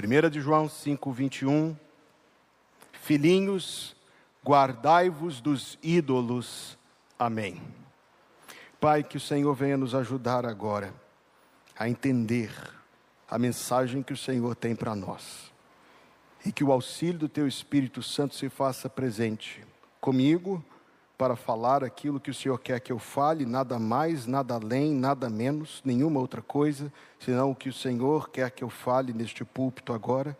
1 de João 5, 21. Filhinhos, guardai-vos dos ídolos. Amém. Pai, que o Senhor venha nos ajudar agora a entender a mensagem que o Senhor tem para nós. E que o auxílio do Teu Espírito Santo se faça presente comigo para falar aquilo que o Senhor quer que eu fale, nada mais, nada além, nada menos, nenhuma outra coisa, senão o que o Senhor quer que eu fale neste púlpito agora.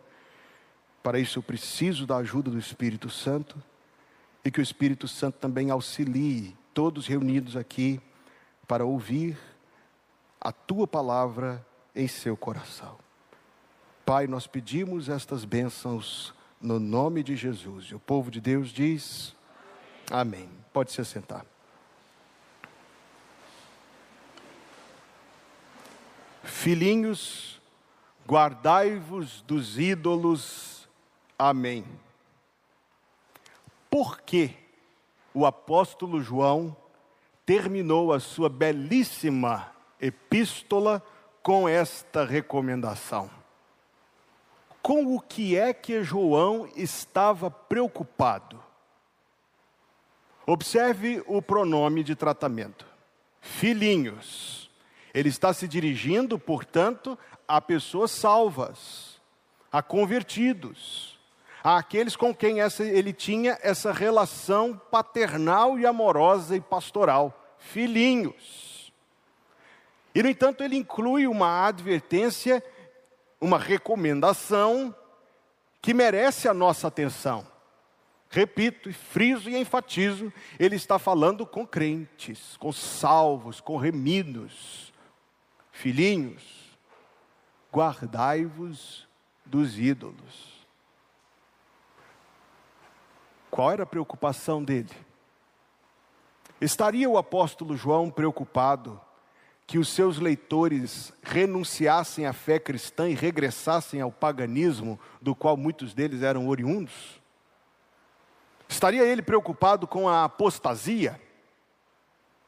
Para isso eu preciso da ajuda do Espírito Santo e que o Espírito Santo também auxilie todos reunidos aqui para ouvir a tua palavra em seu coração. Pai, nós pedimos estas bênçãos no nome de Jesus. E o povo de Deus diz: Amém. Pode se sentar. Filhinhos, guardai-vos dos ídolos. Amém. Por que o apóstolo João terminou a sua belíssima epístola com esta recomendação. Com o que é que João estava preocupado? Observe o pronome de tratamento: filhinhos. Ele está se dirigindo, portanto, a pessoas salvas, a convertidos, a aqueles com quem essa, ele tinha essa relação paternal e amorosa e pastoral. Filhinhos. E, no entanto, ele inclui uma advertência, uma recomendação que merece a nossa atenção. Repito, friso e enfatizo, ele está falando com crentes, com salvos, com remidos. Filhinhos, guardai-vos dos ídolos. Qual era a preocupação dele? Estaria o apóstolo João preocupado que os seus leitores renunciassem à fé cristã e regressassem ao paganismo, do qual muitos deles eram oriundos? Estaria ele preocupado com a apostasia?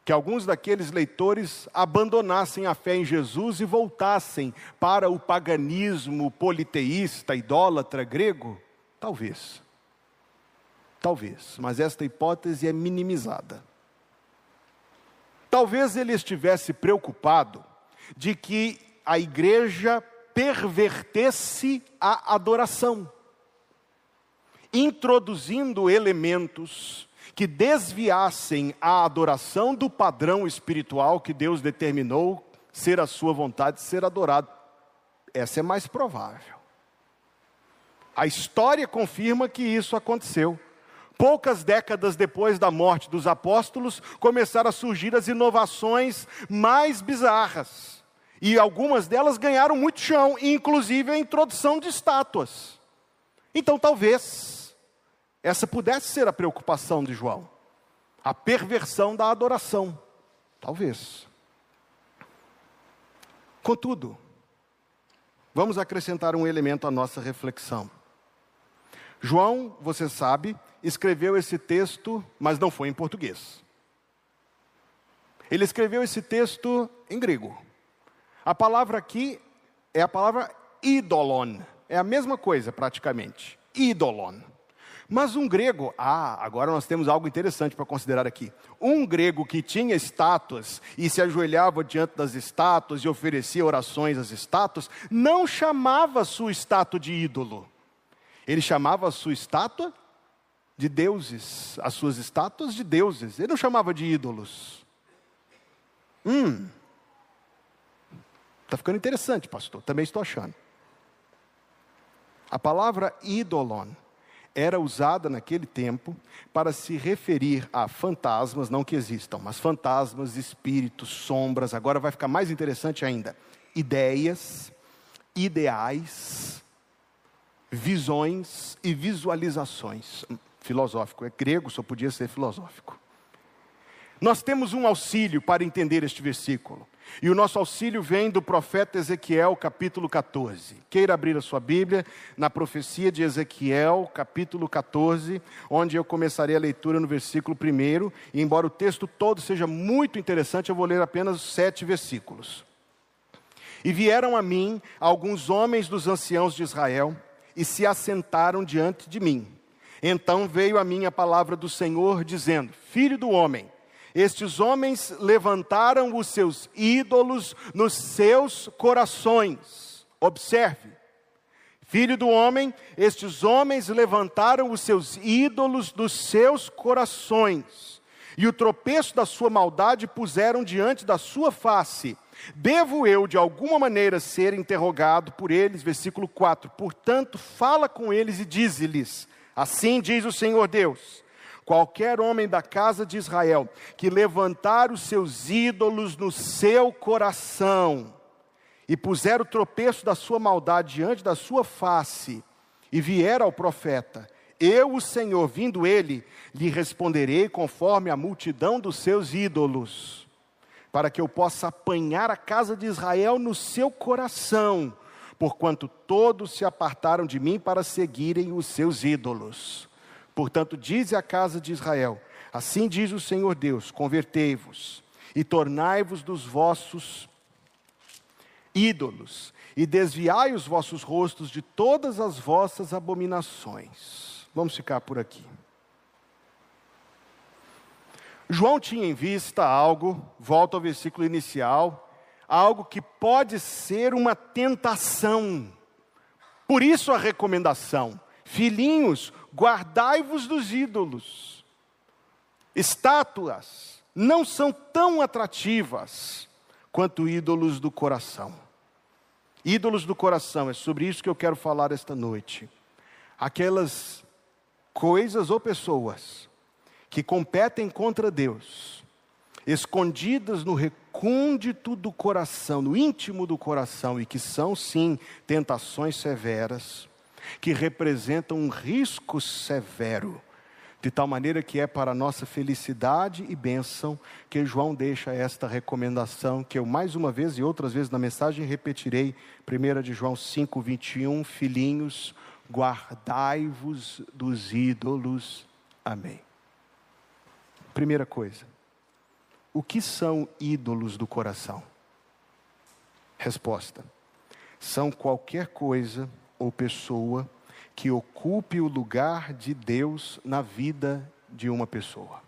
Que alguns daqueles leitores abandonassem a fé em Jesus e voltassem para o paganismo politeísta, idólatra grego? Talvez. Talvez, mas esta hipótese é minimizada. Talvez ele estivesse preocupado de que a igreja pervertesse a adoração, introduzindo elementos que desviassem a adoração do padrão espiritual que Deus determinou ser a sua vontade ser adorado. Essa é mais provável. A história confirma que isso aconteceu. Poucas décadas depois da morte dos apóstolos, começaram a surgir as inovações mais bizarras. E algumas delas ganharam muito chão, inclusive a introdução de estátuas. Então, talvez, essa pudesse ser a preocupação de João. A perversão da adoração. Talvez. Contudo, vamos acrescentar um elemento à nossa reflexão. João, você sabe, escreveu esse texto, mas não foi em português. Ele escreveu esse texto em grego. A palavra aqui é a palavra idolon. É a mesma coisa praticamente. Idolon. Mas um grego, ah, agora nós temos algo interessante para considerar aqui. Um grego que tinha estátuas e se ajoelhava diante das estátuas e oferecia orações às estátuas, não chamava sua estátua de ídolo. Ele chamava a sua estátua de deuses, as suas estátuas de deuses. Ele não chamava de ídolos. Hum. Está ficando interessante, pastor. Também estou achando. A palavra idolon era usada naquele tempo para se referir a fantasmas, não que existam, mas fantasmas, espíritos, sombras. Agora vai ficar mais interessante ainda. Ideias, ideais, visões e visualizações filosófico, é grego, só podia ser filosófico. Nós temos um auxílio para entender este versículo. E o nosso auxílio vem do profeta Ezequiel, capítulo 14. Queira abrir a sua Bíblia na profecia de Ezequiel, capítulo 14, onde eu começarei a leitura no versículo 1. E embora o texto todo seja muito interessante, eu vou ler apenas sete versículos. E vieram a mim alguns homens dos anciãos de Israel e se assentaram diante de mim. Então veio a mim a palavra do Senhor, dizendo: Filho do homem, estes homens levantaram os seus ídolos nos seus corações. Observe, filho do homem, estes homens levantaram os seus ídolos dos seus corações, e o tropeço da sua maldade puseram diante da sua face. Devo eu, de alguma maneira, ser interrogado por eles? Versículo 4. Portanto, fala com eles e dize-lhes: Assim diz o Senhor Deus: qualquer homem da casa de Israel que levantar os seus ídolos no seu coração e puser o tropeço da sua maldade diante da sua face e vier ao profeta, eu, o Senhor, vindo ele, lhe responderei conforme a multidão dos seus ídolos para que eu possa apanhar a casa de Israel no seu coração, porquanto todos se apartaram de mim para seguirem os seus ídolos. Portanto, dize a casa de Israel: Assim diz o Senhor Deus: convertei-vos e tornai-vos dos vossos ídolos, e desviai os vossos rostos de todas as vossas abominações. Vamos ficar por aqui. João tinha em vista algo, volta ao versículo inicial, algo que pode ser uma tentação. Por isso a recomendação: filhinhos, guardai-vos dos ídolos. Estátuas não são tão atrativas quanto ídolos do coração. Ídolos do coração, é sobre isso que eu quero falar esta noite. Aquelas coisas ou pessoas que competem contra Deus, escondidas no recôndito do coração, no íntimo do coração, e que são sim tentações severas, que representam um risco severo, de tal maneira que é para nossa felicidade e bênção que João deixa esta recomendação, que eu mais uma vez e outras vezes na mensagem repetirei, 1 de João 5, 21, filhinhos, guardai-vos dos ídolos. Amém. Primeira coisa, o que são ídolos do coração? Resposta: são qualquer coisa ou pessoa que ocupe o lugar de Deus na vida de uma pessoa.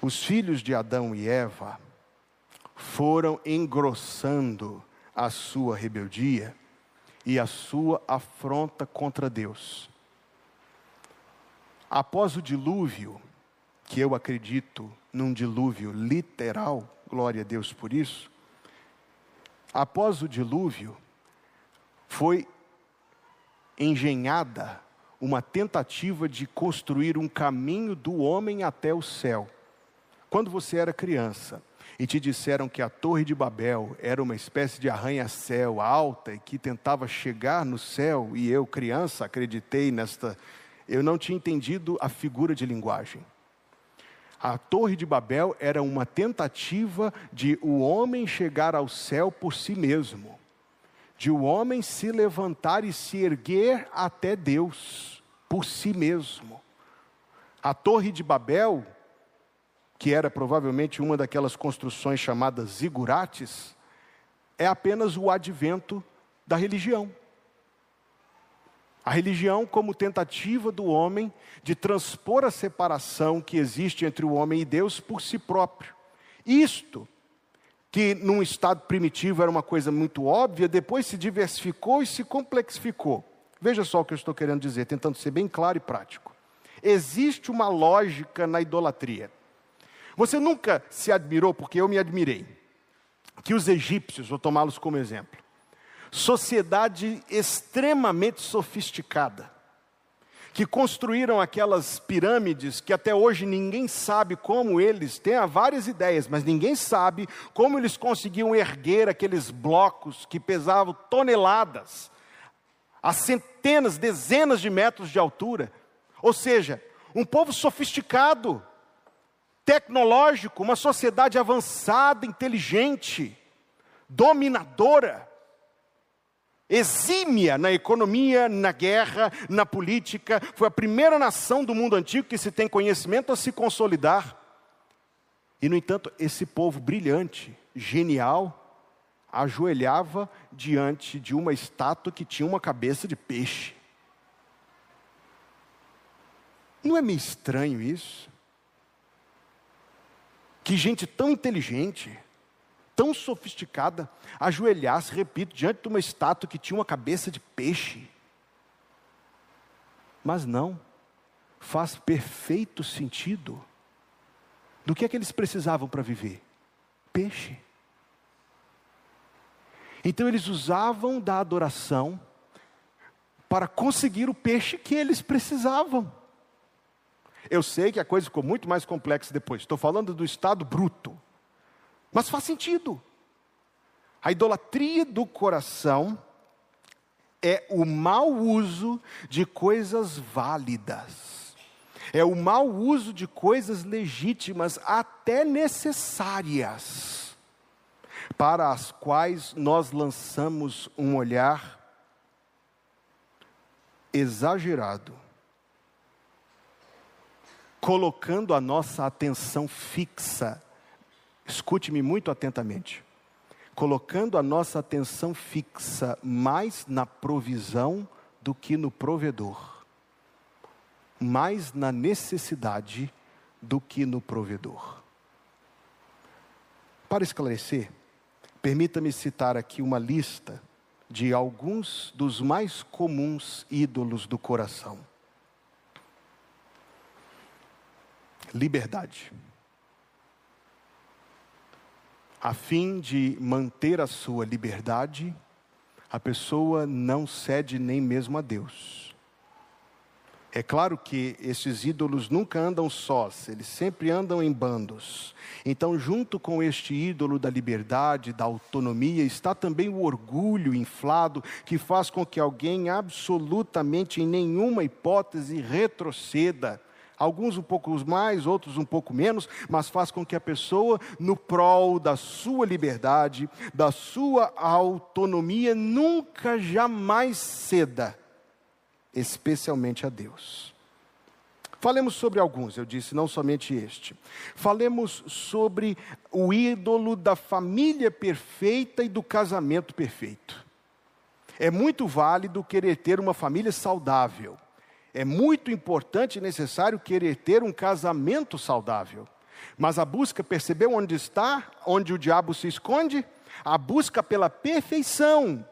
Os filhos de Adão e Eva foram engrossando a sua rebeldia e a sua afronta contra Deus Após o dilúvio, que eu acredito num dilúvio literal, glória a Deus por isso, após o dilúvio, foi engenhada uma tentativa de construir um caminho do homem até o céu. Quando você era criança e te disseram que a Torre de Babel era uma espécie de arranha-céu alta e que tentava chegar no céu, e eu, criança, acreditei nesta eu não tinha entendido a figura de linguagem. A Torre de Babel era uma tentativa de o homem chegar ao céu por si mesmo, de o homem se levantar e se erguer até Deus por si mesmo. A Torre de Babel, que era provavelmente uma daquelas construções chamadas zigurates, é apenas o advento da religião. A religião, como tentativa do homem de transpor a separação que existe entre o homem e Deus por si próprio. Isto, que num estado primitivo era uma coisa muito óbvia, depois se diversificou e se complexificou. Veja só o que eu estou querendo dizer, tentando ser bem claro e prático. Existe uma lógica na idolatria. Você nunca se admirou, porque eu me admirei, que os egípcios, vou tomá-los como exemplo, sociedade extremamente sofisticada, que construíram aquelas pirâmides que até hoje ninguém sabe como eles, têm várias ideias, mas ninguém sabe como eles conseguiam erguer aqueles blocos que pesavam toneladas, a centenas, dezenas de metros de altura. Ou seja, um povo sofisticado, tecnológico, uma sociedade avançada, inteligente, dominadora exímia na economia, na guerra, na política, foi a primeira nação do mundo antigo que se tem conhecimento a se consolidar. E, no entanto, esse povo brilhante, genial ajoelhava diante de uma estátua que tinha uma cabeça de peixe. Não é meio estranho isso? Que gente tão inteligente, tão sofisticada, ajoelhasse, repito, diante de uma estátua que tinha uma cabeça de peixe. Mas não, faz perfeito sentido. Do que é que eles precisavam para viver? Peixe. Então eles usavam da adoração para conseguir o peixe que eles precisavam. Eu sei que a coisa ficou muito mais complexa depois. Estou falando do estado bruto. Mas faz sentido. A idolatria do coração é o mau uso de coisas válidas. É o mau uso de coisas legítimas, até necessárias para as quais nós lançamos um olhar exagerado, colocando a nossa atenção fixa, escute-me muito atentamente, colocando a nossa atenção fixa mais na provisão do que no provedor, mais na necessidade do que no provedor. Para esclarecer, Permita-me citar aqui uma lista de alguns dos mais comuns ídolos do coração. Liberdade. A fim de manter a sua liberdade, a pessoa não cede nem mesmo a Deus. É claro que esses ídolos nunca andam sós, eles sempre andam em bandos. Então, junto com este ídolo da liberdade, da autonomia, está também o orgulho inflado, que faz com que alguém absolutamente em nenhuma hipótese retroceda. Alguns um pouco mais, outros um pouco menos, mas faz com que a pessoa, no prol da sua liberdade, da sua autonomia, nunca jamais ceda especialmente a Deus. Falemos sobre alguns, eu disse, não somente este. Falemos sobre o ídolo da família perfeita e do casamento perfeito. É muito válido querer ter uma família saudável. É muito importante e necessário querer ter um casamento saudável. Mas a busca, percebeu onde está? Onde o diabo se esconde? A busca pela perfeição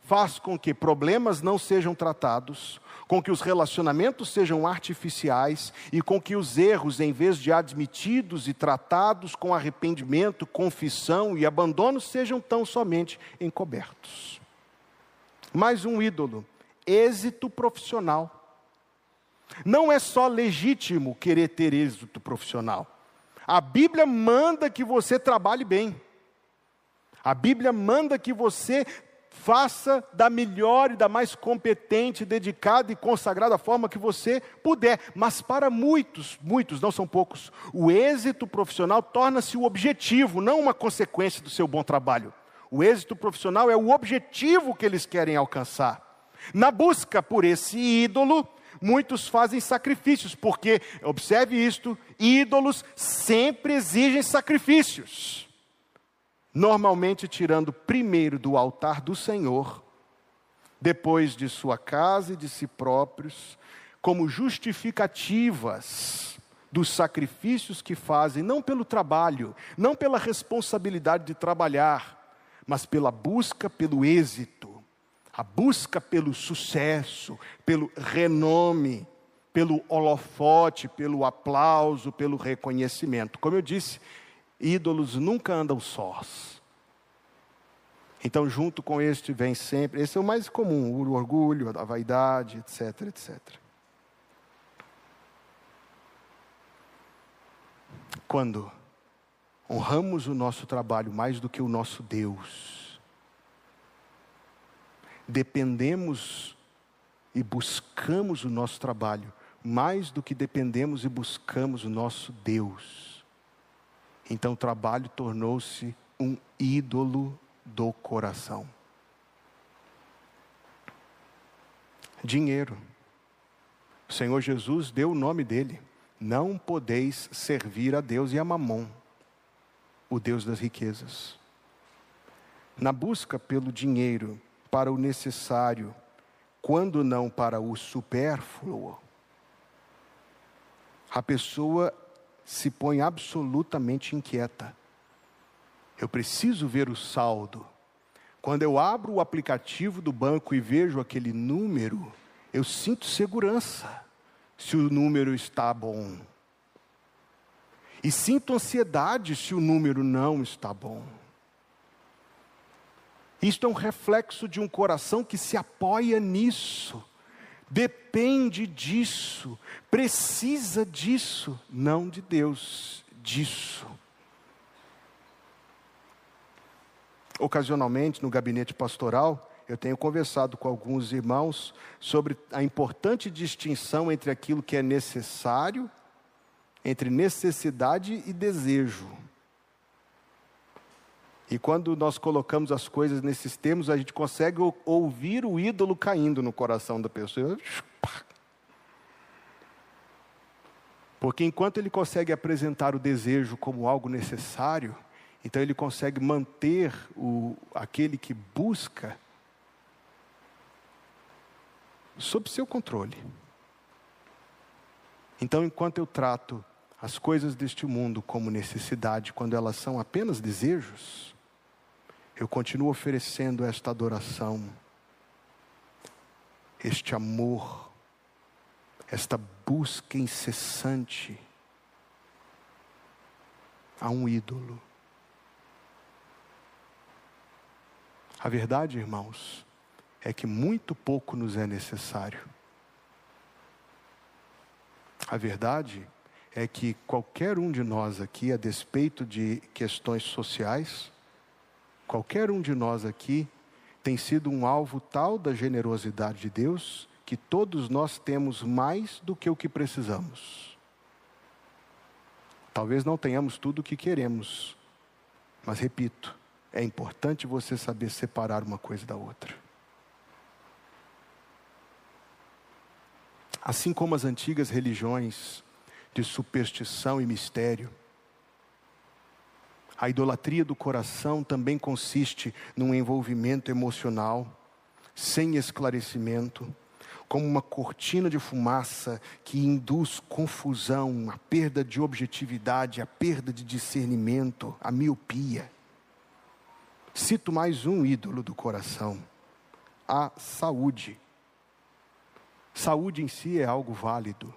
faz com que problemas não sejam tratados, com que os relacionamentos sejam artificiais e com que os erros, em vez de admitidos e tratados com arrependimento, confissão e abandono, sejam tão somente encobertos. Mais um ídolo, êxito profissional. Não é só legítimo querer ter êxito profissional. A Bíblia manda que você trabalhe bem. A Bíblia manda que você faça da melhor e da mais competente, dedicada e consagrada forma que você puder. Mas para muitos, muitos, não são poucos, o êxito profissional torna-se o objetivo, não uma consequência do seu bom trabalho. O êxito profissional é o objetivo que eles querem alcançar. Na busca por esse ídolo, muitos fazem sacrifícios, porque, observe isto, ídolos sempre exigem sacrifícios. Normalmente tirando primeiro do altar do Senhor, depois de sua casa e de si próprios, como justificativas dos sacrifícios que fazem, não pelo trabalho, não pela responsabilidade de trabalhar, mas pela busca pelo êxito, a busca pelo sucesso, pelo renome, pelo holofote, pelo aplauso, pelo reconhecimento. Como eu disse, ídolos nunca andam sós. Então, junto com este vem sempre, esse é o mais comum, o orgulho, a vaidade, etc, etc. Quando honramos o nosso trabalho mais do que o nosso Deus, dependemos e buscamos o nosso trabalho mais do que dependemos e buscamos o nosso Deus então o trabalho tornou-se um ídolo do coração. Dinheiro. O Senhor Jesus deu o nome dele. Não podeis servir a Deus e a Mamon, o Deus das riquezas. na busca pelo dinheiro, para o necessário, quando não para o supérfluo, a pessoa se põe absolutamente inquieta. Eu preciso ver o saldo. Quando eu abro o aplicativo do banco e vejo aquele número, eu sinto segurança se o número está bom. E sinto ansiedade se o número não está bom. Isto é um reflexo de um coração que se apoia nisso, depende disso, precisa disso, não de Deus, disso. Ocasionalmente, no gabinete pastoral, eu tenho conversado com alguns irmãos sobre a importante distinção entre aquilo que é necessário, entre necessidade e desejo. E quando nós colocamos as coisas nesses termos, a gente consegue ouvir o ídolo caindo no coração da pessoa. Porque enquanto ele consegue apresentar o desejo como algo necessário, então ele consegue manter o, aquele que busca sob seu controle. Então, enquanto eu trato as coisas deste mundo como necessidade, quando elas são apenas desejos, eu continuo oferecendo esta adoração, este amor, esta busca incessante a um ídolo. A verdade, irmãos, é que muito pouco nos é necessário. A verdade é que qualquer um de nós aqui, a despeito de questões sociais, Qualquer um de nós aqui tem sido um alvo tal da generosidade de Deus que todos nós temos mais do que o que precisamos. Talvez não tenhamos tudo o que queremos, mas repito, é importante você saber separar uma coisa da outra. Assim como as antigas religiões de superstição e mistério, a idolatria do coração também consiste num envolvimento emocional, sem esclarecimento, como uma cortina de fumaça que induz confusão, a perda de objetividade, a perda de discernimento, a miopia. Cito mais um ídolo do coração: a saúde. Saúde em si é algo válido.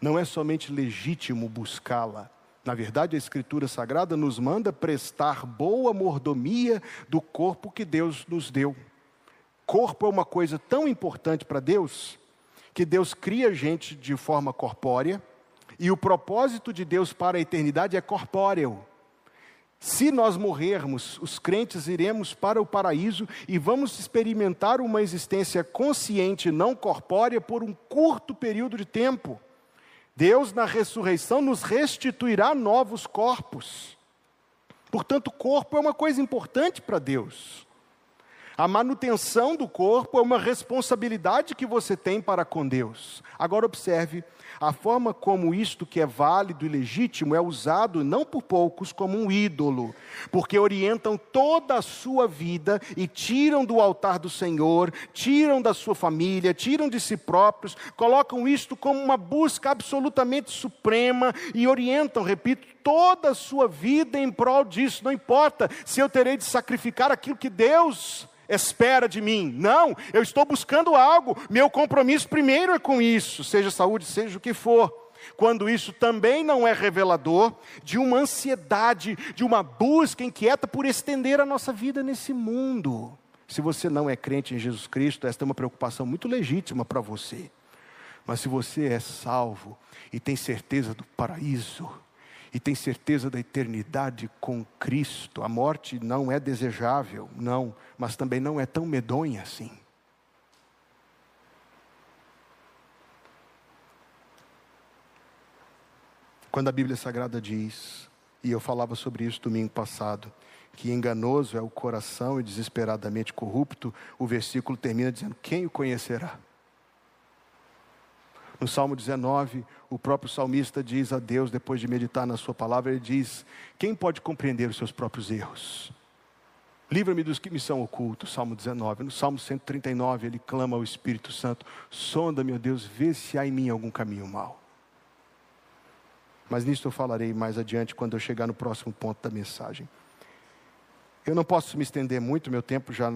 Não é somente legítimo buscá-la, na verdade, a Escritura Sagrada nos manda prestar boa mordomia do corpo que Deus nos deu. Corpo é uma coisa tão importante para Deus, que Deus cria a gente de forma corpórea, e o propósito de Deus para a eternidade é corpóreo. Se nós morrermos, os crentes iremos para o paraíso e vamos experimentar uma existência consciente, não corpórea, por um curto período de tempo. Deus, na ressurreição, nos restituirá novos corpos. Portanto, o corpo é uma coisa importante para Deus. A manutenção do corpo é uma responsabilidade que você tem para com Deus. Agora, observe a forma como isto que é válido e legítimo é usado não por poucos como um ídolo, porque orientam toda a sua vida e tiram do altar do Senhor, tiram da sua família, tiram de si próprios, colocam isto como uma busca absolutamente suprema e orientam, repito, toda a sua vida em prol disso. Não importa se eu terei de sacrificar aquilo que Deus espera de mim. Não, eu estou buscando algo, meu compromisso primeiro é com isso, seja saúde, seja o que for. Quando isso também não é revelador de uma ansiedade, de uma busca inquieta por estender a nossa vida nesse mundo. Se você não é crente em Jesus Cristo, esta é uma preocupação muito legítima para você. Mas se você é salvo e tem certeza do paraíso, e tem certeza da eternidade com Cristo. A morte não é desejável, não, mas também não é tão medonha assim. Quando a Bíblia Sagrada diz, e eu falava sobre isso domingo passado, que enganoso é o coração e desesperadamente corrupto, o versículo termina dizendo: Quem o conhecerá? No Salmo 19, o próprio salmista diz a Deus, depois de meditar na Sua palavra, ele diz: Quem pode compreender os seus próprios erros? Livra-me dos que me são ocultos, Salmo 19. No Salmo 139, ele clama ao Espírito Santo: sonda, meu Deus, vê se há em mim algum caminho mau. Mas nisso eu falarei mais adiante quando eu chegar no próximo ponto da mensagem. Eu não posso me estender muito, meu tempo já,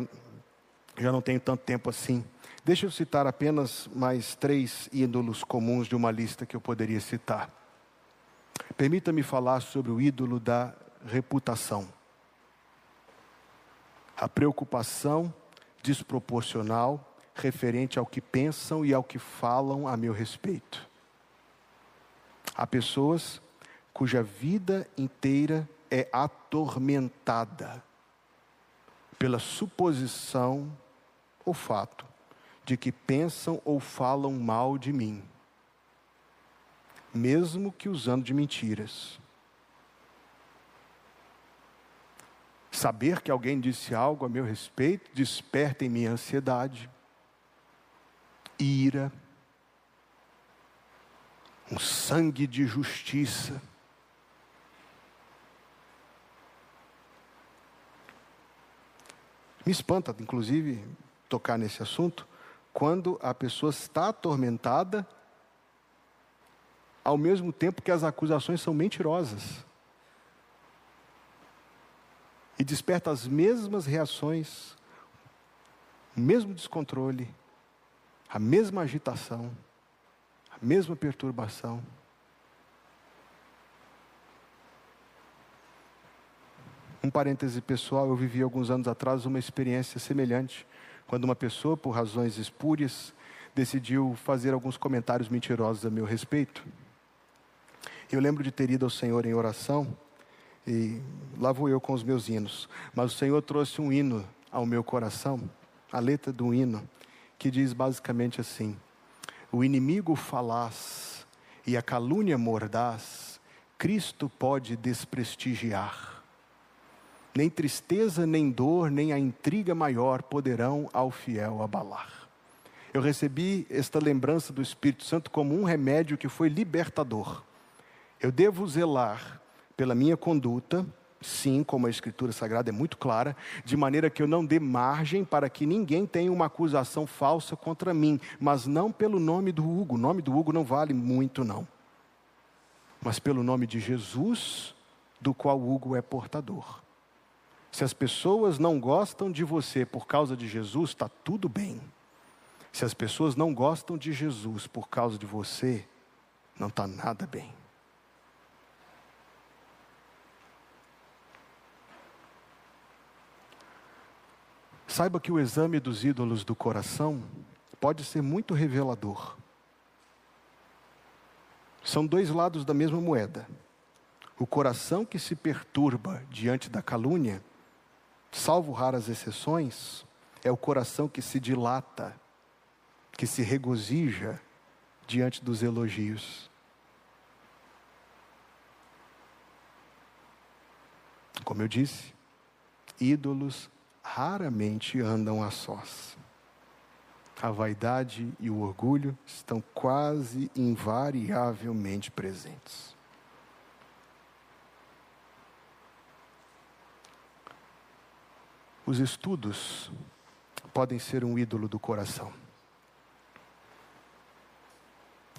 já não tenho tanto tempo assim. Deixa eu citar apenas mais três ídolos comuns de uma lista que eu poderia citar. Permita-me falar sobre o ídolo da reputação. A preocupação desproporcional referente ao que pensam e ao que falam a meu respeito. Há pessoas cuja vida inteira é atormentada pela suposição ou fato de que pensam ou falam mal de mim, mesmo que usando de mentiras. Saber que alguém disse algo a meu respeito desperta em mim ansiedade, ira, um sangue de justiça. Me espanta, inclusive, tocar nesse assunto, quando a pessoa está atormentada, ao mesmo tempo que as acusações são mentirosas. E desperta as mesmas reações, o mesmo descontrole, a mesma agitação a mesma perturbação. Um parêntese pessoal, eu vivi alguns anos atrás uma experiência semelhante, quando uma pessoa, por razões espúrias, decidiu fazer alguns comentários mentirosos a meu respeito. Eu lembro de ter ido ao Senhor em oração, e lá vou eu com os meus hinos, mas o Senhor trouxe um hino ao meu coração, a letra do hino, que diz basicamente assim: o inimigo falaz e a calúnia mordaz, Cristo pode desprestigiar. Nem tristeza, nem dor, nem a intriga maior poderão ao fiel abalar. Eu recebi esta lembrança do Espírito Santo como um remédio que foi libertador. Eu devo zelar pela minha conduta, sim, como a Escritura Sagrada é muito clara, de maneira que eu não dê margem para que ninguém tenha uma acusação falsa contra mim, mas não pelo nome do Hugo. O nome do Hugo não vale muito, não. Mas pelo nome de Jesus, do qual Hugo é portador. Se as pessoas não gostam de você por causa de Jesus, está tudo bem. Se as pessoas não gostam de Jesus por causa de você, não está nada bem. Saiba que o exame dos ídolos do coração pode ser muito revelador. São dois lados da mesma moeda. O coração que se perturba diante da calúnia, salvo raras exceções, é o coração que se dilata, que se regozija diante dos elogios. Como eu disse, ídolos raramente andam a sós. A vaidade e o orgulho estão quase invariavelmente presentes. Os estudos podem ser um ídolo do coração.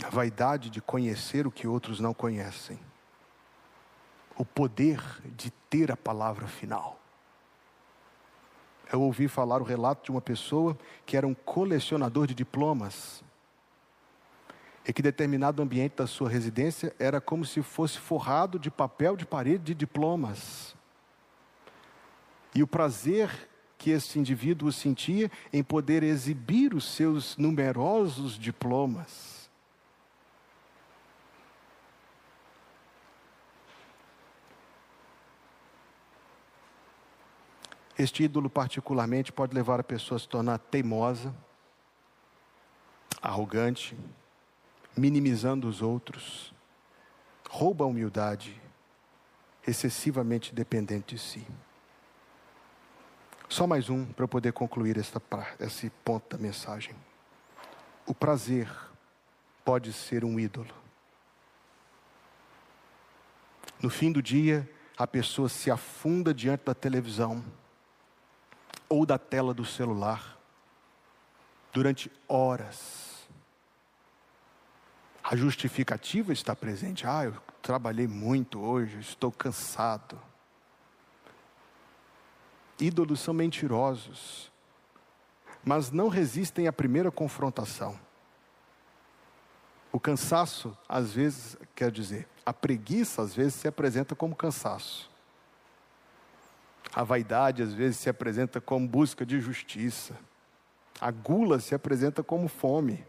A vaidade de conhecer o que outros não conhecem. O poder de ter a palavra final eu ouvi falar o relato de uma pessoa que era um colecionador de diplomas. E que determinado ambiente da sua residência era como se fosse forrado de papel de parede de diplomas. E o prazer que esse indivíduo sentia em poder exibir os seus numerosos diplomas. Este ídolo, particularmente, pode levar a pessoa a se tornar teimosa, arrogante, minimizando os outros, rouba a humildade, excessivamente dependente de si. Só mais um para eu poder concluir esta, esse ponto da mensagem. O prazer pode ser um ídolo. No fim do dia, a pessoa se afunda diante da televisão ou da tela do celular durante horas. A justificativa está presente. Ah, eu trabalhei muito hoje, estou cansado. Ídolos são mentirosos, mas não resistem à primeira confrontação. O cansaço, às vezes, quer dizer, a preguiça, às vezes, se apresenta como cansaço. A vaidade, às vezes, se apresenta como busca de justiça. A gula se apresenta como fome.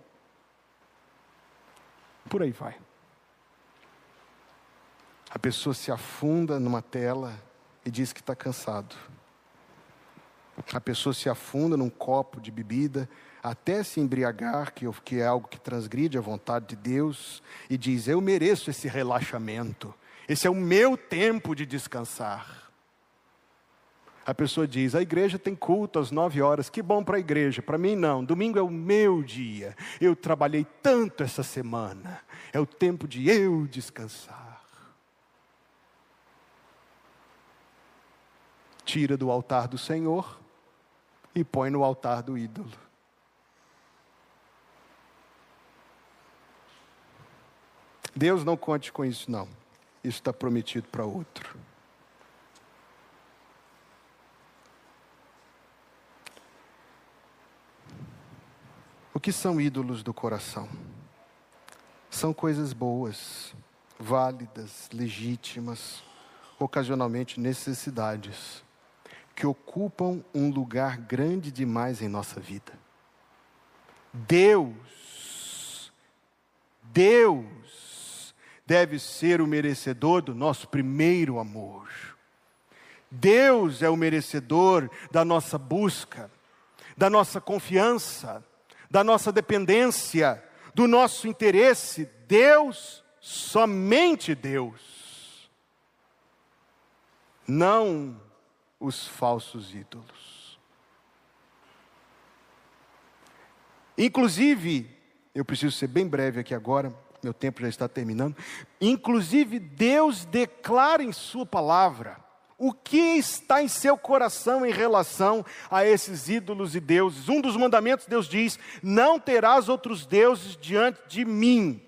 Por aí vai. A pessoa se afunda numa tela e diz que está cansado. A pessoa se afunda num copo de bebida até se embriagar, que, é algo que transgride a vontade de Deus, e diz: Eu mereço esse relaxamento, esse é o meu tempo de descansar. A pessoa diz: a igreja tem culto às nove horas, que bom para a igreja. Para mim, não. Domingo é o meu dia. Eu trabalhei tanto essa semana. É o tempo de eu descansar. Tira do altar do Senhor e põe no altar do ídolo. Deus não conte com isso, não. Isso está prometido para outro. O que são ídolos do coração? São coisas boas, válidas, legítimas, ocasionalmente necessidades, que ocupam um lugar grande demais em nossa vida. Deus, Deus deve ser o merecedor do nosso primeiro amor. Deus é o merecedor da nossa busca, da nossa confiança, da nossa dependência, do nosso interesse. Deus, somente Deus. Não os falsos ídolos. Inclusive, eu preciso ser bem breve aqui agora meu tempo já está terminando. Inclusive, Deus declara em Sua palavra o que está em seu coração em relação a esses ídolos e deuses. Um dos mandamentos, Deus diz: Não terás outros deuses diante de mim.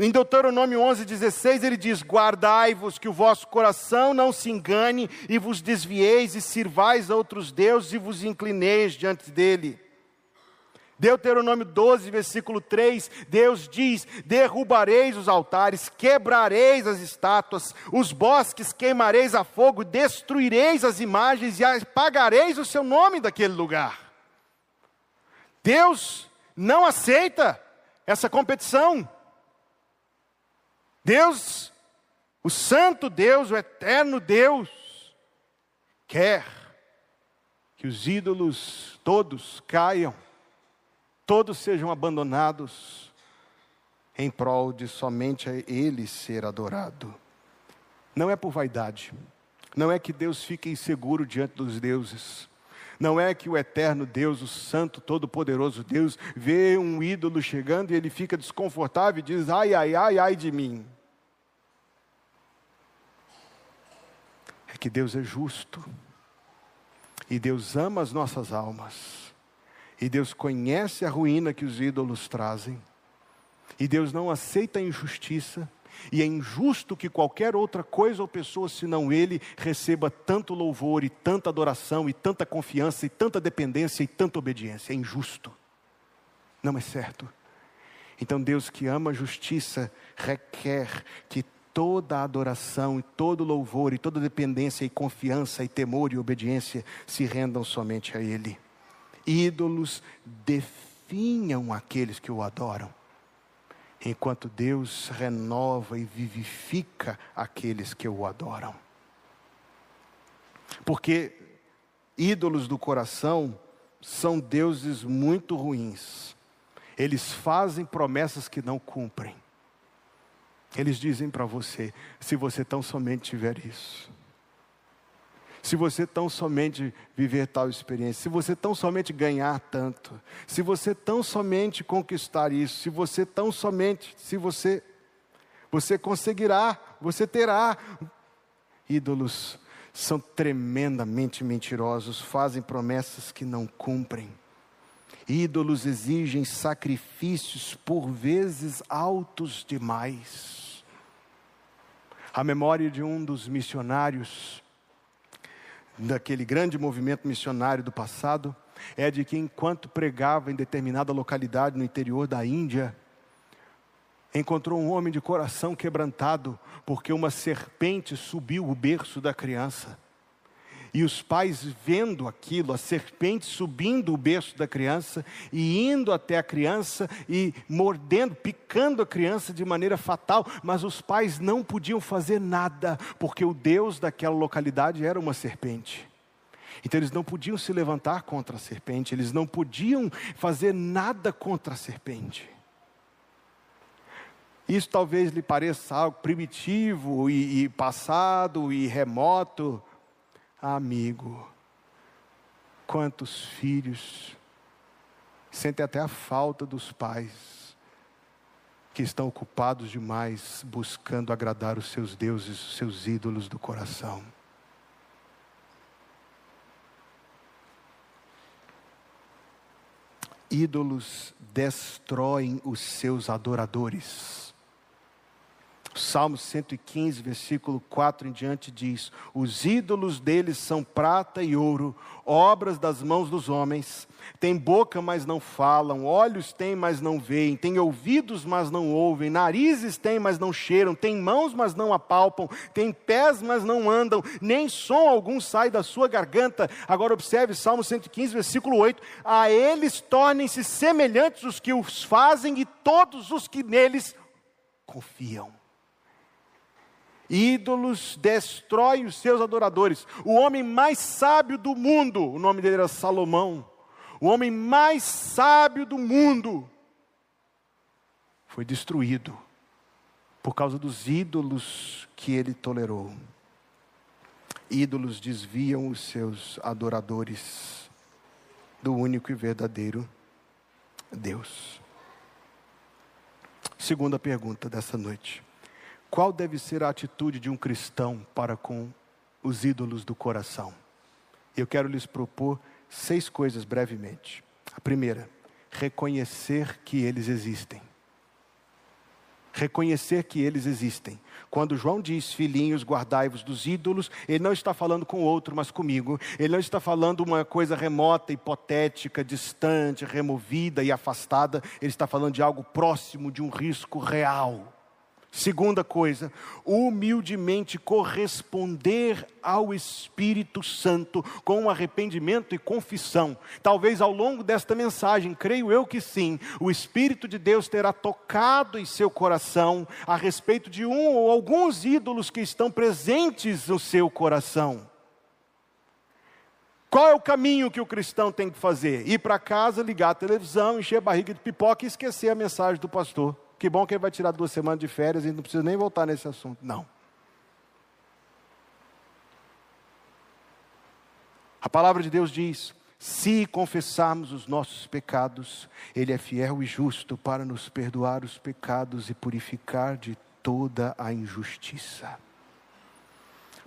Em Deuteronômio 11,16 ele diz: Guardai-vos que o vosso coração não se engane, e vos desvieis e sirvais a outros deuses e vos inclineis diante dele. Deuteronômio 12, versículo 3, Deus diz: Derrubareis os altares, quebrareis as estátuas, os bosques queimareis a fogo, destruireis as imagens e apagareis o seu nome daquele lugar. Deus não aceita essa competição. Deus, o Santo Deus, o Eterno Deus, quer que os ídolos todos caiam todos sejam abandonados em prol de somente Ele ser adorado. Não é por vaidade, não é que Deus fique inseguro diante dos deuses, não é que o eterno Deus, o Santo, Todo-Poderoso Deus, vê um ídolo chegando e ele fica desconfortável e diz: ai, ai, ai, ai de mim. Que Deus é justo e Deus ama as nossas almas. E Deus conhece a ruína que os ídolos trazem. E Deus não aceita a injustiça. E é injusto que qualquer outra coisa ou pessoa, senão Ele, receba tanto louvor e tanta adoração e tanta confiança e tanta dependência e tanta obediência. É injusto. Não é certo. Então Deus que ama a justiça requer que toda adoração e todo louvor e toda dependência e confiança e temor e obediência se rendam somente a Ele ídolos definham aqueles que o adoram, enquanto Deus renova e vivifica aqueles que o adoram. Porque ídolos do coração são deuses muito ruins. Eles fazem promessas que não cumprem. Eles dizem para você: se você tão somente tiver isso, se você tão somente viver tal experiência, se você tão somente ganhar tanto, se você tão somente conquistar isso, se você tão somente, se você, você conseguirá, você terá. Ídolos são tremendamente mentirosos, fazem promessas que não cumprem. Ídolos exigem sacrifícios por vezes altos demais. A memória de um dos missionários, daquele grande movimento missionário do passado, é de que enquanto pregava em determinada localidade no interior da Índia, encontrou um homem de coração quebrantado, porque uma serpente subiu o berço da criança. E os pais vendo aquilo, a serpente subindo o berço da criança e indo até a criança e mordendo, picando a criança de maneira fatal, mas os pais não podiam fazer nada, porque o Deus daquela localidade era uma serpente. Então eles não podiam se levantar contra a serpente, eles não podiam fazer nada contra a serpente. Isso talvez lhe pareça algo primitivo e, e passado e remoto. Amigo, quantos filhos sentem até a falta dos pais que estão ocupados demais buscando agradar os seus deuses, os seus ídolos do coração. Ídolos destroem os seus adoradores. Salmo 115, versículo 4 em diante diz: Os ídolos deles são prata e ouro, obras das mãos dos homens. Tem boca, mas não falam, olhos têm, mas não veem, têm ouvidos, mas não ouvem, narizes têm, mas não cheiram, têm mãos, mas não apalpam, têm pés, mas não andam, nem som algum sai da sua garganta. Agora observe Salmo 115, versículo 8: A eles tornem-se semelhantes os que os fazem e todos os que neles confiam. Ídolos destrói os seus adoradores. O homem mais sábio do mundo, o nome dele era Salomão, o homem mais sábio do mundo, foi destruído por causa dos ídolos que ele tolerou. Ídolos desviam os seus adoradores do único e verdadeiro Deus. Segunda pergunta dessa noite. Qual deve ser a atitude de um cristão para com os ídolos do coração? Eu quero lhes propor seis coisas brevemente. A primeira, reconhecer que eles existem. Reconhecer que eles existem. Quando João diz, filhinhos, guardai-vos dos ídolos, ele não está falando com outro, mas comigo. Ele não está falando uma coisa remota, hipotética, distante, removida e afastada. Ele está falando de algo próximo, de um risco real. Segunda coisa, humildemente corresponder ao Espírito Santo com arrependimento e confissão. Talvez ao longo desta mensagem, creio eu que sim, o Espírito de Deus terá tocado em seu coração a respeito de um ou alguns ídolos que estão presentes no seu coração. Qual é o caminho que o cristão tem que fazer? Ir para casa, ligar a televisão, encher a barriga de pipoca e esquecer a mensagem do pastor. Que bom que ele vai tirar duas semanas de férias e não precisa nem voltar nesse assunto. Não. A palavra de Deus diz: se confessarmos os nossos pecados, Ele é fiel e justo para nos perdoar os pecados e purificar de toda a injustiça.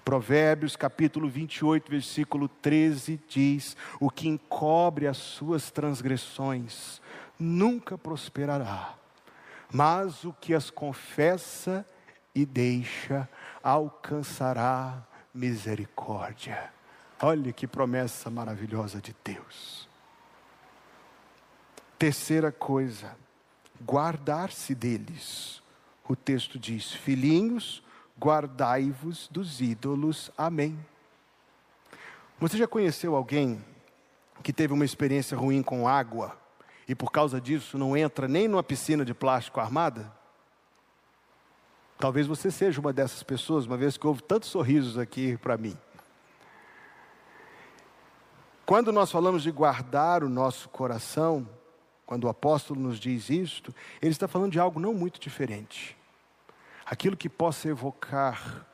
Provérbios capítulo 28, versículo 13 diz: O que encobre as suas transgressões nunca prosperará, mas o que as confessa e deixa alcançará misericórdia. Olha que promessa maravilhosa de Deus. Terceira coisa, guardar-se deles. O texto diz: Filhinhos, guardai-vos dos ídolos. Amém. Você já conheceu alguém que teve uma experiência ruim com água? E por causa disso não entra nem numa piscina de plástico armada? Talvez você seja uma dessas pessoas, uma vez que houve tantos sorrisos aqui para mim. Quando nós falamos de guardar o nosso coração, quando o apóstolo nos diz isto, ele está falando de algo não muito diferente. Aquilo que possa evocar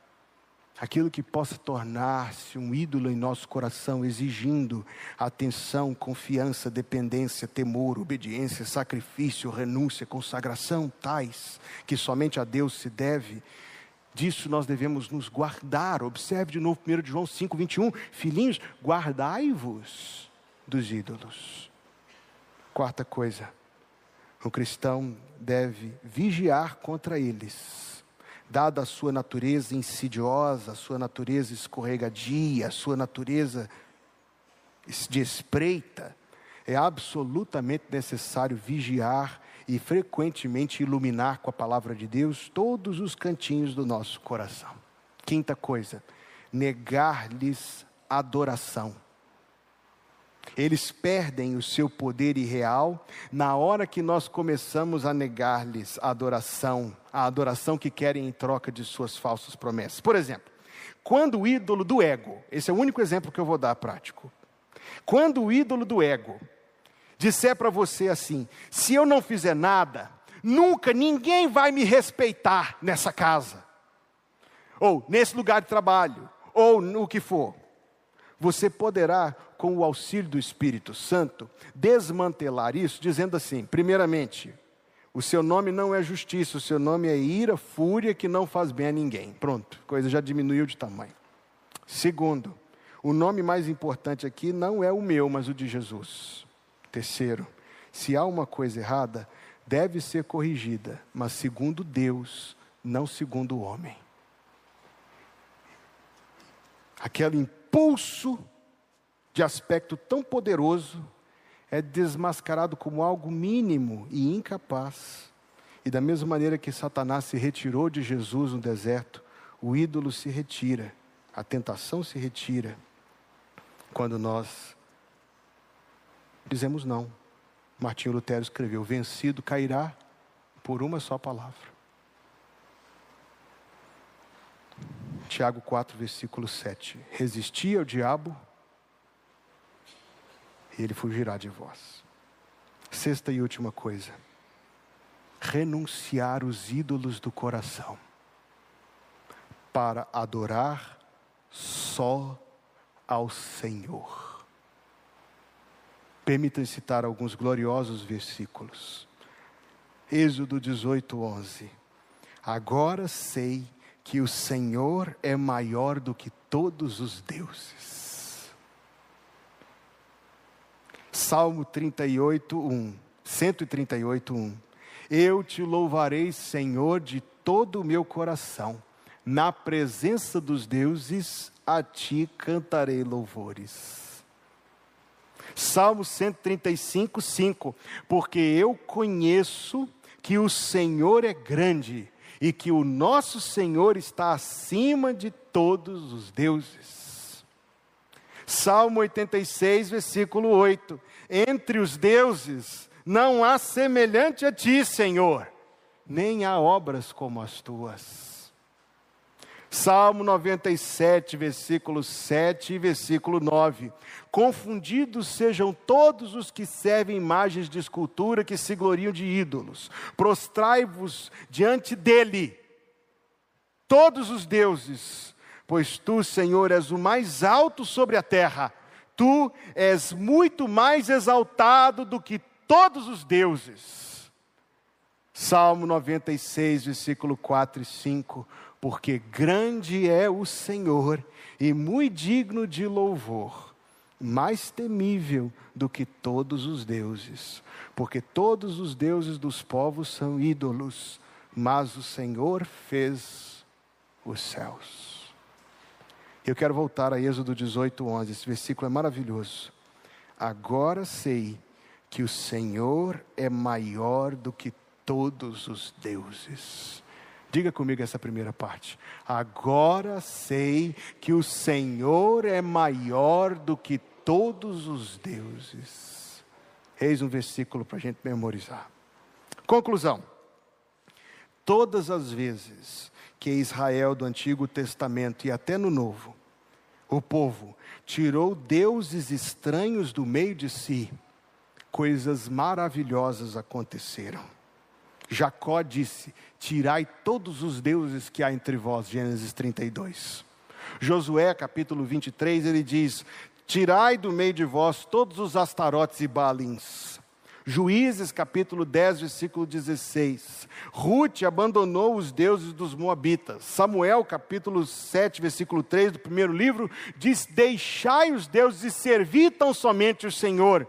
aquilo que possa tornar-se um ídolo em nosso coração, exigindo atenção, confiança, dependência, temor, obediência, sacrifício, renúncia, consagração, tais que somente a Deus se deve, Disso nós devemos nos guardar. Observe de novo 1 João 5, 21. Filhinhos, guardai-vos dos ídolos. Quarta coisa, o cristão deve vigiar contra eles, dada a sua natureza insidiosa, a sua natureza escorregadia, a sua natureza de espreita. É absolutamente necessário vigiar e frequentemente iluminar com a palavra de Deus todos os cantinhos do nosso coração. Quinta coisa, negar-lhes adoração. Eles perdem o seu poder irreal na hora que nós começamos a negar-lhes a adoração, a adoração que querem em troca de suas falsas promessas. Por exemplo, quando o ídolo do ego, esse é o único exemplo que eu vou dar prático. Quando o ídolo do ego disser para você assim: se eu não fizer nada, nunca ninguém vai me respeitar nessa casa, ou nesse lugar de trabalho, ou no que for, você poderá, com o auxílio do Espírito Santo, desmantelar isso, dizendo assim: primeiramente, o seu nome não é justiça, o seu nome é ira, fúria que não faz bem a ninguém. Pronto, coisa já diminuiu de tamanho. Segundo, o nome mais importante aqui não é o meu, mas o de Jesus. Terceiro, se há uma coisa errada, deve ser corrigida, mas segundo Deus, não segundo o homem. Aquele impulso de aspecto tão poderoso é desmascarado como algo mínimo e incapaz. E da mesma maneira que Satanás se retirou de Jesus no deserto, o ídolo se retira, a tentação se retira, quando nós dizemos não. Martinho Lutero escreveu: vencido cairá por uma só palavra. Tiago 4, versículo 7. Resisti ao diabo, e ele fugirá de vós. Sexta e última coisa: renunciar os ídolos do coração para adorar só ao Senhor. Permitam citar alguns gloriosos versículos. Êxodo 18, 11. Agora sei que o Senhor é maior do que todos os deuses. Salmo 38, 1. 138, 1. Eu te louvarei, Senhor, de todo o meu coração. Na presença dos deuses, a ti cantarei louvores. Salmo 135, 5. Porque eu conheço que o Senhor é grande e que o nosso Senhor está acima de todos os deuses. Salmo 86, versículo 8: Entre os deuses não há semelhante a ti, Senhor, nem há obras como as tuas. Salmo 97, versículo 7 e versículo 9. Confundidos sejam todos os que servem imagens de escultura que se gloriam de ídolos. Prostrai-vos diante dele, todos os deuses, pois tu, Senhor, és o mais alto sobre a terra. Tu és muito mais exaltado do que todos os deuses. Salmo 96, versículo 4 e 5 porque grande é o Senhor e muito digno de louvor, mais temível do que todos os deuses, porque todos os deuses dos povos são ídolos, mas o Senhor fez os céus. Eu quero voltar a Êxodo 18, 11, esse versículo é maravilhoso. Agora sei que o Senhor é maior do que todos os deuses Diga comigo essa primeira parte. Agora sei que o Senhor é maior do que todos os deuses. Eis um versículo para a gente memorizar. Conclusão: todas as vezes que Israel do Antigo Testamento e até no Novo, o povo tirou deuses estranhos do meio de si, coisas maravilhosas aconteceram. Jacó disse: Tirai todos os deuses que há entre vós. Gênesis 32. Josué, capítulo 23, ele diz: Tirai do meio de vós todos os astarotes e balins. Juízes capítulo 10, versículo 16. Ruth abandonou os deuses dos Moabitas. Samuel capítulo 7, versículo 3 do primeiro livro diz: Deixai os deuses e servi tão somente o Senhor.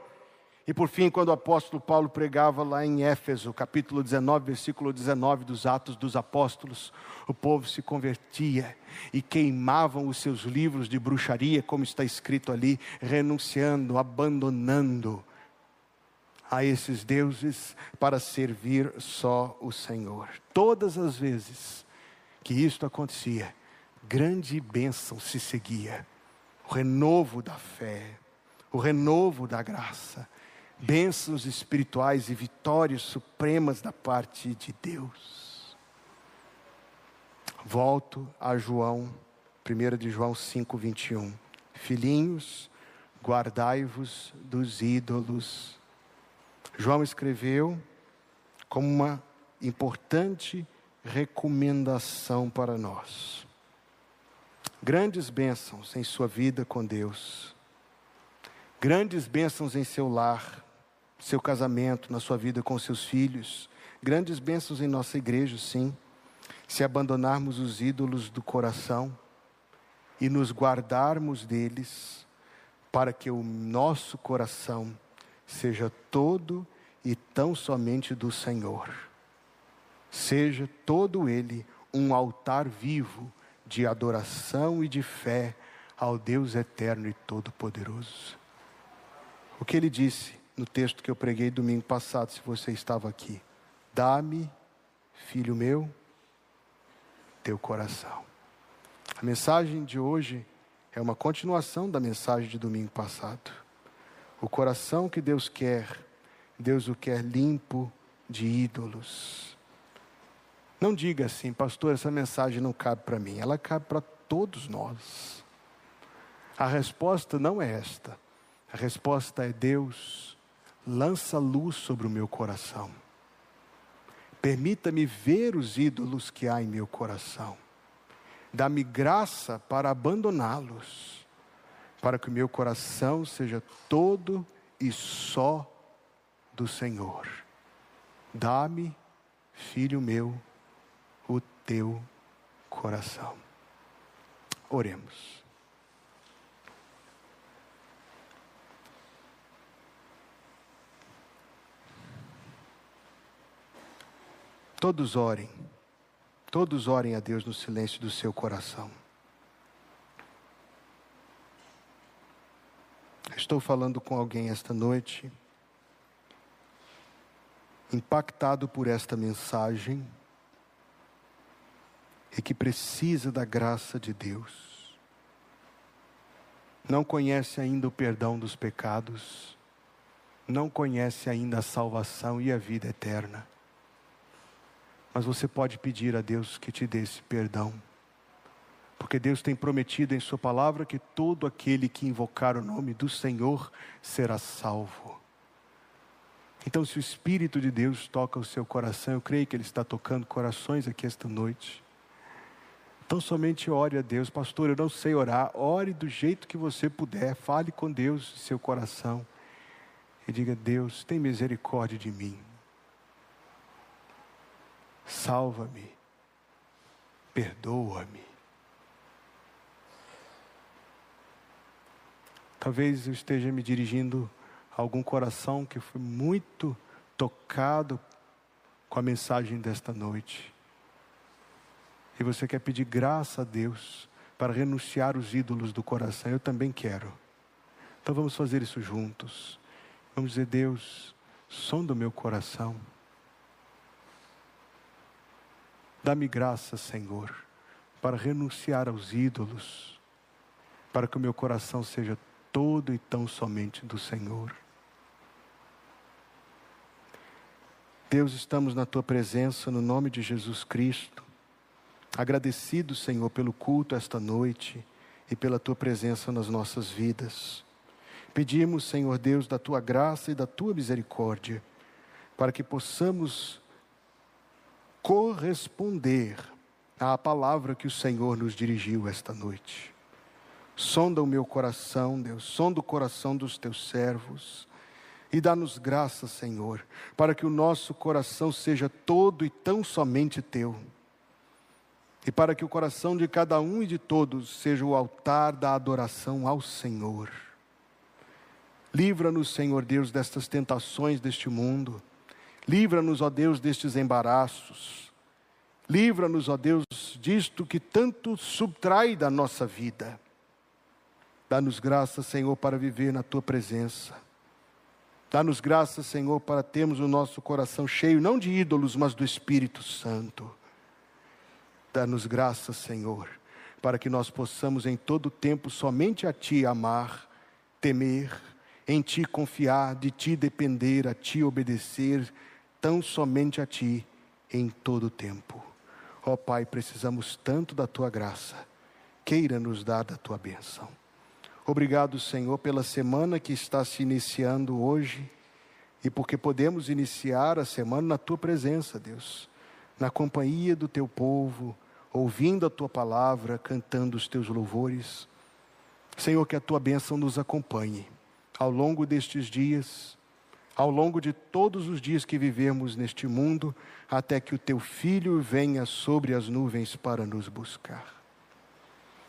E por fim, quando o apóstolo Paulo pregava lá em Éfeso, capítulo 19, versículo 19 dos Atos dos Apóstolos, o povo se convertia e queimavam os seus livros de bruxaria, como está escrito ali, renunciando, abandonando a esses deuses para servir só o Senhor. Todas as vezes que isto acontecia, grande bênção se seguia. O renovo da fé, o renovo da graça, bênçãos espirituais e vitórias supremas da parte de Deus. Volto a João, 1 de João 5, 21. Filhinhos, guardai-vos dos ídolos João escreveu como uma importante recomendação para nós. Grandes bênçãos em sua vida com Deus, grandes bênçãos em seu lar, seu casamento, na sua vida com seus filhos, grandes bênçãos em nossa igreja, sim, se abandonarmos os ídolos do coração e nos guardarmos deles, para que o nosso coração seja todo e tão somente do Senhor. Seja todo ele um altar vivo de adoração e de fé ao Deus eterno e todo-poderoso. O que ele disse no texto que eu preguei domingo passado, se você estava aqui: Dá-me, filho meu, teu coração. A mensagem de hoje é uma continuação da mensagem de domingo passado. O coração que Deus quer, Deus o quer limpo de ídolos. Não diga assim, pastor, essa mensagem não cabe para mim, ela cabe para todos nós. A resposta não é esta. A resposta é: Deus, lança luz sobre o meu coração. Permita-me ver os ídolos que há em meu coração. Dá-me graça para abandoná-los para que o meu coração seja todo e só do Senhor. Dá-me, filho meu, o teu coração. Oremos. Todos orem, todos orem a Deus no silêncio do seu coração. Estou falando com alguém esta noite, impactado por esta mensagem, e que precisa da graça de Deus. Não conhece ainda o perdão dos pecados, não conhece ainda a salvação e a vida eterna. Mas você pode pedir a Deus que te dê esse perdão porque Deus tem prometido em Sua palavra que todo aquele que invocar o nome do Senhor será salvo. Então, se o Espírito de Deus toca o seu coração, eu creio que Ele está tocando corações aqui esta noite. Então, somente ore a Deus, pastor. Eu não sei orar, ore do jeito que você puder, fale com Deus seu coração e diga: Deus, tem misericórdia de mim, salva-me, perdoa-me. Talvez eu esteja me dirigindo a algum coração que foi muito tocado com a mensagem desta noite. E você quer pedir graça a Deus para renunciar os ídolos do coração. Eu também quero. Então vamos fazer isso juntos. Vamos dizer, Deus, som do meu coração. Dá-me graça, Senhor, para renunciar aos ídolos, para que o meu coração seja todo e tão somente do Senhor. Deus, estamos na tua presença no nome de Jesus Cristo. Agradecido, Senhor, pelo culto esta noite e pela tua presença nas nossas vidas. Pedimos, Senhor Deus, da tua graça e da tua misericórdia, para que possamos corresponder à palavra que o Senhor nos dirigiu esta noite. Sonda o meu coração, Deus, sonda o coração dos teus servos. E dá-nos graça, Senhor, para que o nosso coração seja todo e tão somente teu. E para que o coração de cada um e de todos seja o altar da adoração ao Senhor. Livra-nos, Senhor Deus, destas tentações deste mundo. Livra-nos, ó Deus, destes embaraços. Livra-nos, ó Deus, disto que tanto subtrai da nossa vida. Dá-nos graça, Senhor, para viver na tua presença. Dá-nos graça, Senhor, para termos o nosso coração cheio, não de ídolos, mas do Espírito Santo. Dá-nos graça, Senhor, para que nós possamos em todo tempo somente a Ti amar, temer, em Ti confiar, de Ti depender, a Ti obedecer, tão somente a Ti em todo tempo. Ó oh, Pai, precisamos tanto da Tua graça, queira nos dar da Tua bênção. Obrigado, Senhor, pela semana que está se iniciando hoje e porque podemos iniciar a semana na tua presença, Deus, na companhia do teu povo, ouvindo a tua palavra, cantando os teus louvores. Senhor, que a tua bênção nos acompanhe ao longo destes dias, ao longo de todos os dias que vivemos neste mundo, até que o teu filho venha sobre as nuvens para nos buscar.